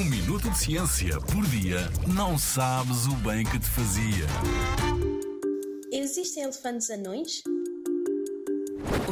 Um minuto de ciência por dia não sabes o bem que te fazia. Existem elefantes anões?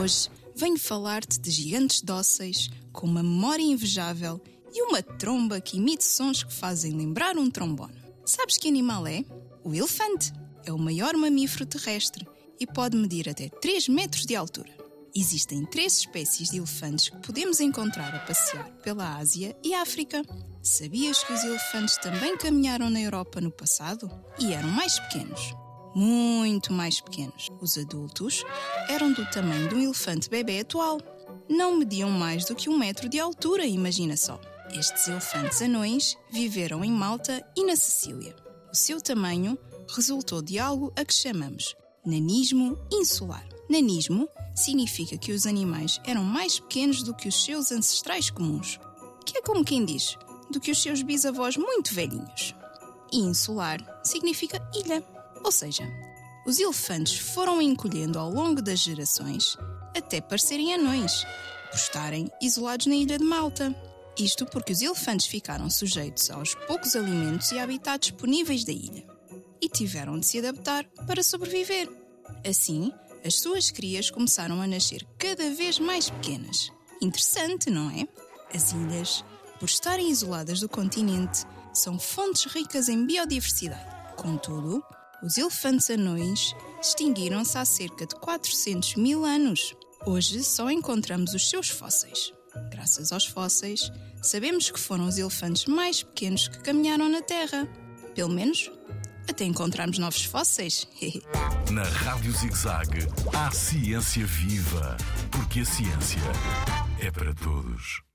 Hoje venho falar-te de gigantes dóceis, com uma memória invejável e uma tromba que emite sons que fazem lembrar um trombone. Sabes que animal é? O elefante. É o maior mamífero terrestre e pode medir até 3 metros de altura. Existem três espécies de elefantes que podemos encontrar a passear pela Ásia e África. Sabias que os elefantes também caminharam na Europa no passado? E eram mais pequenos. Muito mais pequenos. Os adultos eram do tamanho de um elefante bebê atual. Não mediam mais do que um metro de altura, imagina só. Estes elefantes anões viveram em Malta e na Sicília. O seu tamanho resultou de algo a que chamamos nanismo insular. Nanismo significa que os animais eram mais pequenos do que os seus ancestrais comuns, que é como quem diz, do que os seus bisavós muito velhinhos. E insular significa ilha, ou seja, os elefantes foram encolhendo ao longo das gerações até parecerem anões, por estarem isolados na ilha de Malta. Isto porque os elefantes ficaram sujeitos aos poucos alimentos e habitats disponíveis da ilha e tiveram de se adaptar para sobreviver. Assim, as suas crias começaram a nascer cada vez mais pequenas. Interessante, não é? As ilhas, por estarem isoladas do continente, são fontes ricas em biodiversidade. Contudo, os elefantes anões extinguiram-se há cerca de 400 mil anos. Hoje só encontramos os seus fósseis. Graças aos fósseis, sabemos que foram os elefantes mais pequenos que caminharam na Terra. Pelo menos até encontrarmos novos fósseis. Na Rádio ZigZag, há ciência viva, porque a ciência é para todos.